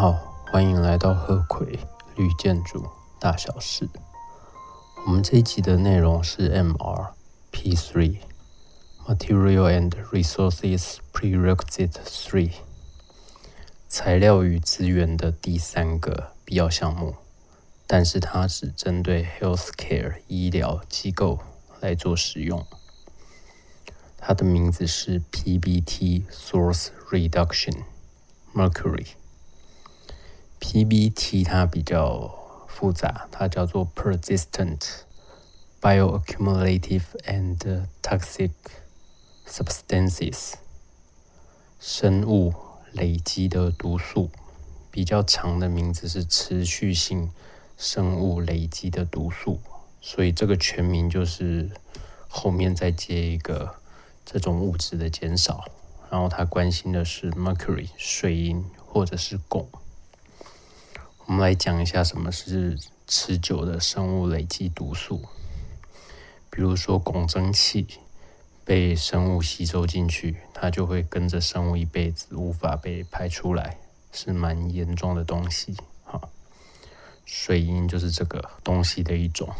好，欢迎来到鹤葵绿建筑大小事。我们这一集的内容是 MR P3 Material and Resources Prerequisite Three 材料与资源的第三个必要项目，但是它只针对 Healthcare 医疗机构来做使用。它的名字是 PBT Source Reduction Mercury。PBT 它比较复杂，它叫做 Persistent Bioaccumulative and Toxic Substances，生物累积的毒素。比较长的名字是持续性生物累积的毒素，所以这个全名就是后面再接一个这种物质的减少。然后它关心的是 Mercury 水银或者是汞。我们来讲一下什么是持久的生物累积毒素。比如说汞蒸气被生物吸收进去，它就会跟着生物一辈子，无法被排出来，是蛮严重的东西。哈，水银就是这个东西的一种。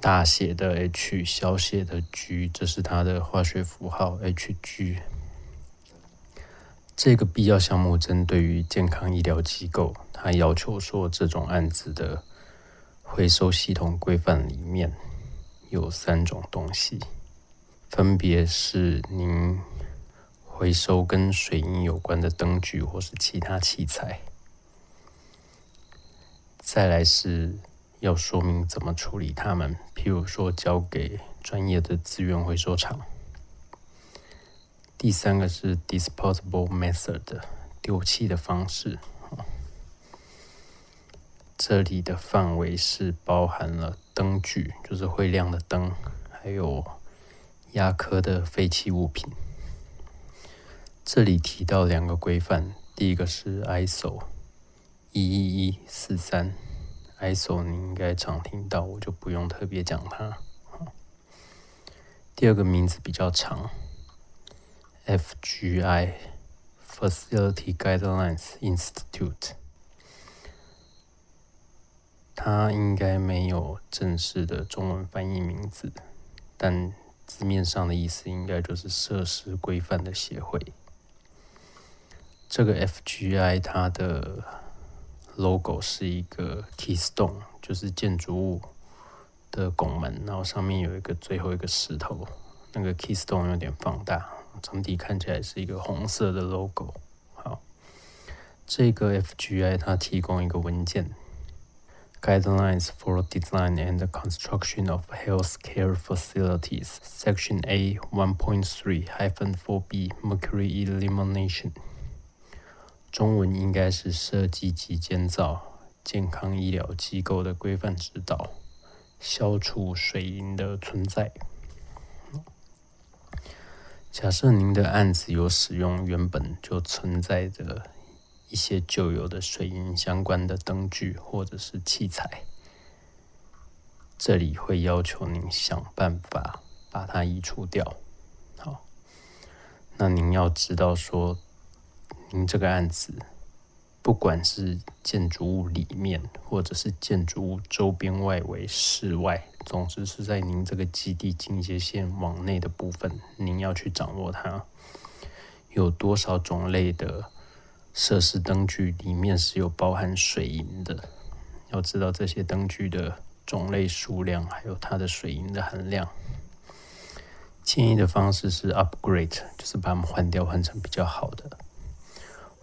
大写的 H，小写的 G，这是它的化学符号 Hg。这个必要项目针对于健康医疗机构，它要求说这种案子的回收系统规范里面有三种东西，分别是您回收跟水银有关的灯具或是其他器材，再来是要说明怎么处理它们，譬如说交给专业的资源回收厂。第三个是 disposable method 丢弃的方式，这里的范围是包含了灯具，就是会亮的灯，还有压刻的废弃物品。这里提到两个规范，第一个是 ISO 一一一四三，ISO 你应该常听到，我就不用特别讲它。第二个名字比较长。FGI Facility Guidelines Institute，它应该没有正式的中文翻译名字，但字面上的意思应该就是设施规范的协会。这个 FGI 它的 logo 是一个 keystone，就是建筑物的拱门，然后上面有一个最后一个石头，那个 keystone 有点放大。整体看起来是一个红色的 logo。好，这个 FGI 它提供一个文件，Guidelines for Design and Construction of Healthcare Facilities Section A 1.3-4B Mercury Elimination。中文应该是设计及建造健康医疗机构的规范指导，消除水银的存在。假设您的案子有使用原本就存在的一些旧有的水银相关的灯具或者是器材，这里会要求您想办法把它移除掉。好，那您要知道说，您这个案子。不管是建筑物里面，或者是建筑物周边外围、室外，总之是在您这个基地境界线往内的部分，您要去掌握它有多少种类的设施灯具里面是有包含水银的。要知道这些灯具的种类数量，还有它的水银的含量。建议的方式是 upgrade，就是把它们换掉，换成比较好的。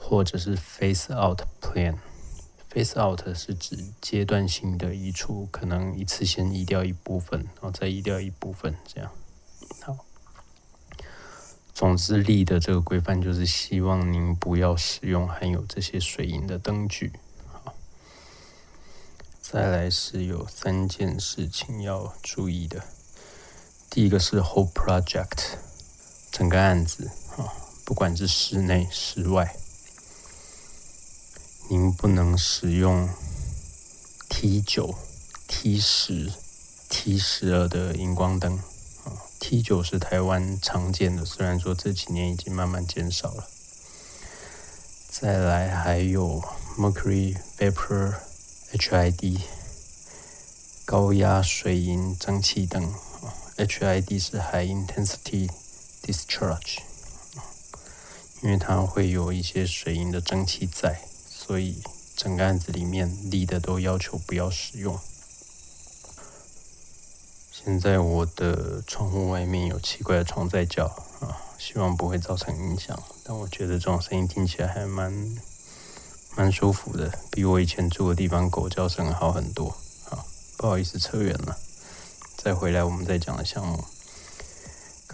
或者是 face out plan，face out 是指阶段性的移除，可能一次先移掉一部分，然后再移掉一部分，这样。好，总之立的这个规范就是希望您不要使用含有这些水银的灯具。好，再来是有三件事情要注意的，第一个是 whole project，整个案子啊，不管是室内室外。您不能使用 T 九、T 十、T 十二的荧光灯啊。T 九是台湾常见的，虽然说这几年已经慢慢减少了。再来还有 Mercury Vapor HID 高压水银蒸汽灯，HID 是 High Intensity Discharge，因为它会有一些水银的蒸汽在，所以整个案子里面立的都要求不要使用。现在我的窗户外面有奇怪的虫在叫啊，希望不会造成影响。但我觉得这种声音听起来还蛮蛮舒服的，比我以前住的地方狗叫声好很多。好，不好意思扯远了，再回来我们再讲的项目。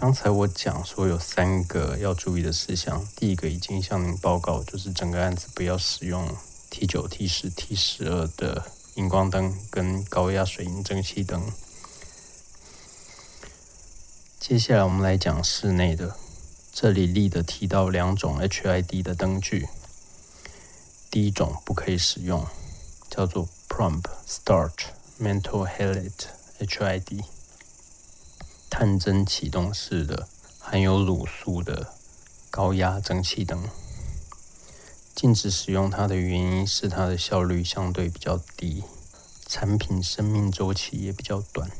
刚才我讲说有三个要注意的事项，第一个已经向您报告，就是整个案子不要使用 T 九、T 十、T 十二的荧光灯跟高压水银蒸汽灯。接下来我们来讲室内的，这里立的提到两种 HID 的灯具，第一种不可以使用，叫做 Prompt Start Mental Halide HID，探针启动式的含有卤素的高压蒸汽灯，禁止使用它的原因是它的效率相对比较低，产品生命周期也比较短。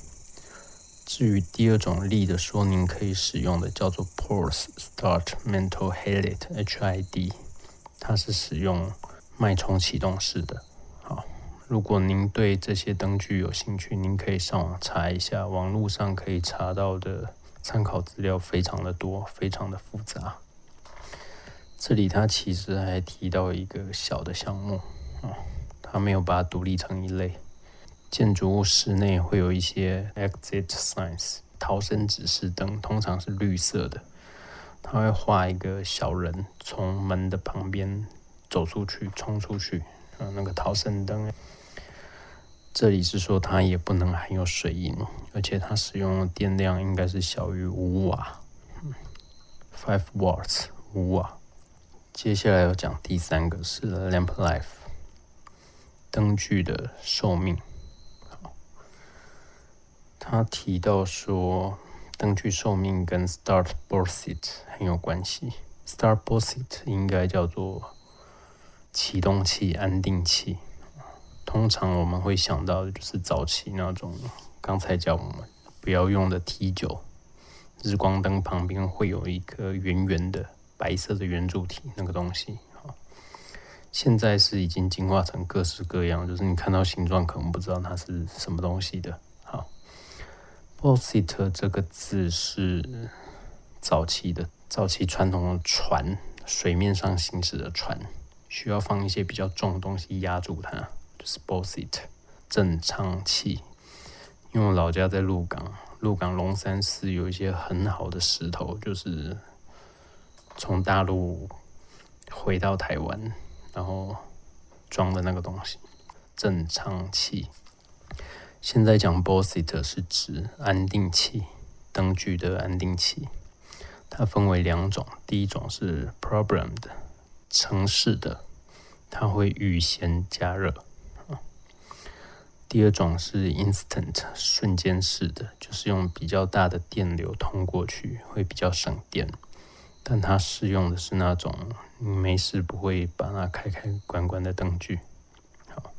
至于第二种力的说，明可以使用的叫做 Pulse Start Mental Halide HID，它是使用脉冲启动式的。如果您对这些灯具有兴趣，您可以上网查一下，网络上可以查到的参考资料非常的多，非常的复杂。这里它其实还提到一个小的项目啊，它没有把它独立成一类。建筑物室内会有一些 exit signs 逃生指示灯，通常是绿色的。它会画一个小人从门的旁边走出去、冲出去，啊，那个逃生灯。这里是说它也不能含有水银，而且它使用的电量应该是小于五瓦，five watts 五瓦。接下来要讲第三个是 lamp life 灯具的寿命。他提到说，灯具寿命跟 start burst 很有关系。start burst 应该叫做启动器、安定器。通常我们会想到的就是早期那种，刚才叫我们不要用的 T 九日光灯旁边会有一个圆圆的白色的圆柱体那个东西。现在是已经进化成各式各样，就是你看到形状可能不知道它是什么东西的。Bauxite 这个字是早期的、早期传统的船，水面上行驶的船，需要放一些比较重的东西压住它，就是 Bauxite 正舱器。因为我老家在鹿港，鹿港龙山寺有一些很好的石头，就是从大陆回到台湾，然后装的那个东西，正舱器。现在讲 Bossit 是指安定器，灯具的安定器。它分为两种，第一种是 Problem 的城市的，它会预先加热。第二种是 instant 瞬间式的，就是用比较大的电流通过去，会比较省电。但它适用的是那种你没事不会把它开开关关的灯具。好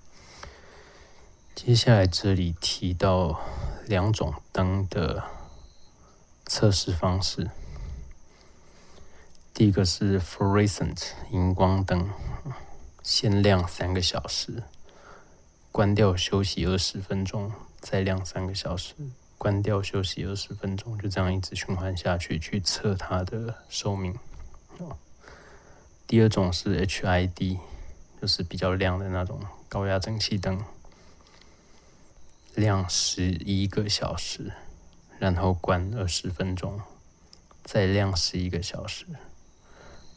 接下来这里提到两种灯的测试方式。第一个是 fluorescent 荧光灯，先亮三个小时，关掉休息二十分钟，再亮三个小时，关掉休息二十分钟，就这样一直循环下去，去测它的寿命。第二种是 HID，就是比较亮的那种高压蒸汽灯。亮十一个小时，然后关二十分钟，再亮十一个小时，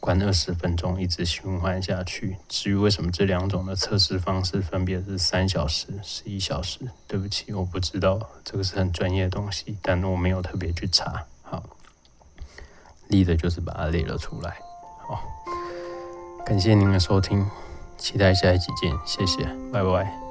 关二十分钟，一直循环下去。至于为什么这两种的测试方式分别是三小时、十一小时，对不起，我不知道，这个是很专业的东西，但我没有特别去查。好，立的就是把它列了出来。好，感谢您的收听，期待下一集见，谢谢，拜拜。